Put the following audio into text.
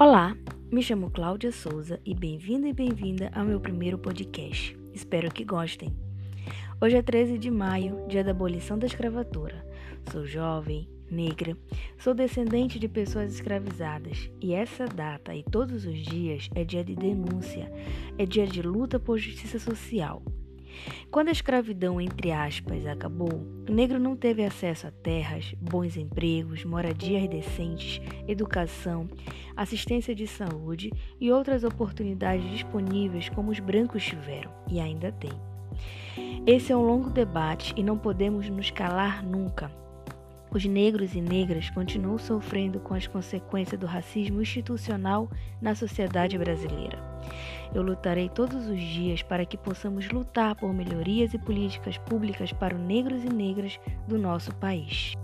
Olá, me chamo Cláudia Souza e bem-vindo e bem-vinda ao meu primeiro podcast. Espero que gostem. Hoje é 13 de maio, dia da abolição da escravatura. Sou jovem, negra, sou descendente de pessoas escravizadas e essa data e todos os dias é dia de denúncia, é dia de luta por justiça social. Quando a escravidão, entre aspas, acabou, o negro não teve acesso a terras, bons empregos, moradias decentes, educação, assistência de saúde e outras oportunidades disponíveis como os brancos tiveram e ainda têm. Esse é um longo debate e não podemos nos calar nunca. Os negros e negras continuam sofrendo com as consequências do racismo institucional na sociedade brasileira. Eu lutarei todos os dias para que possamos lutar por melhorias e políticas públicas para os negros e negras do nosso país.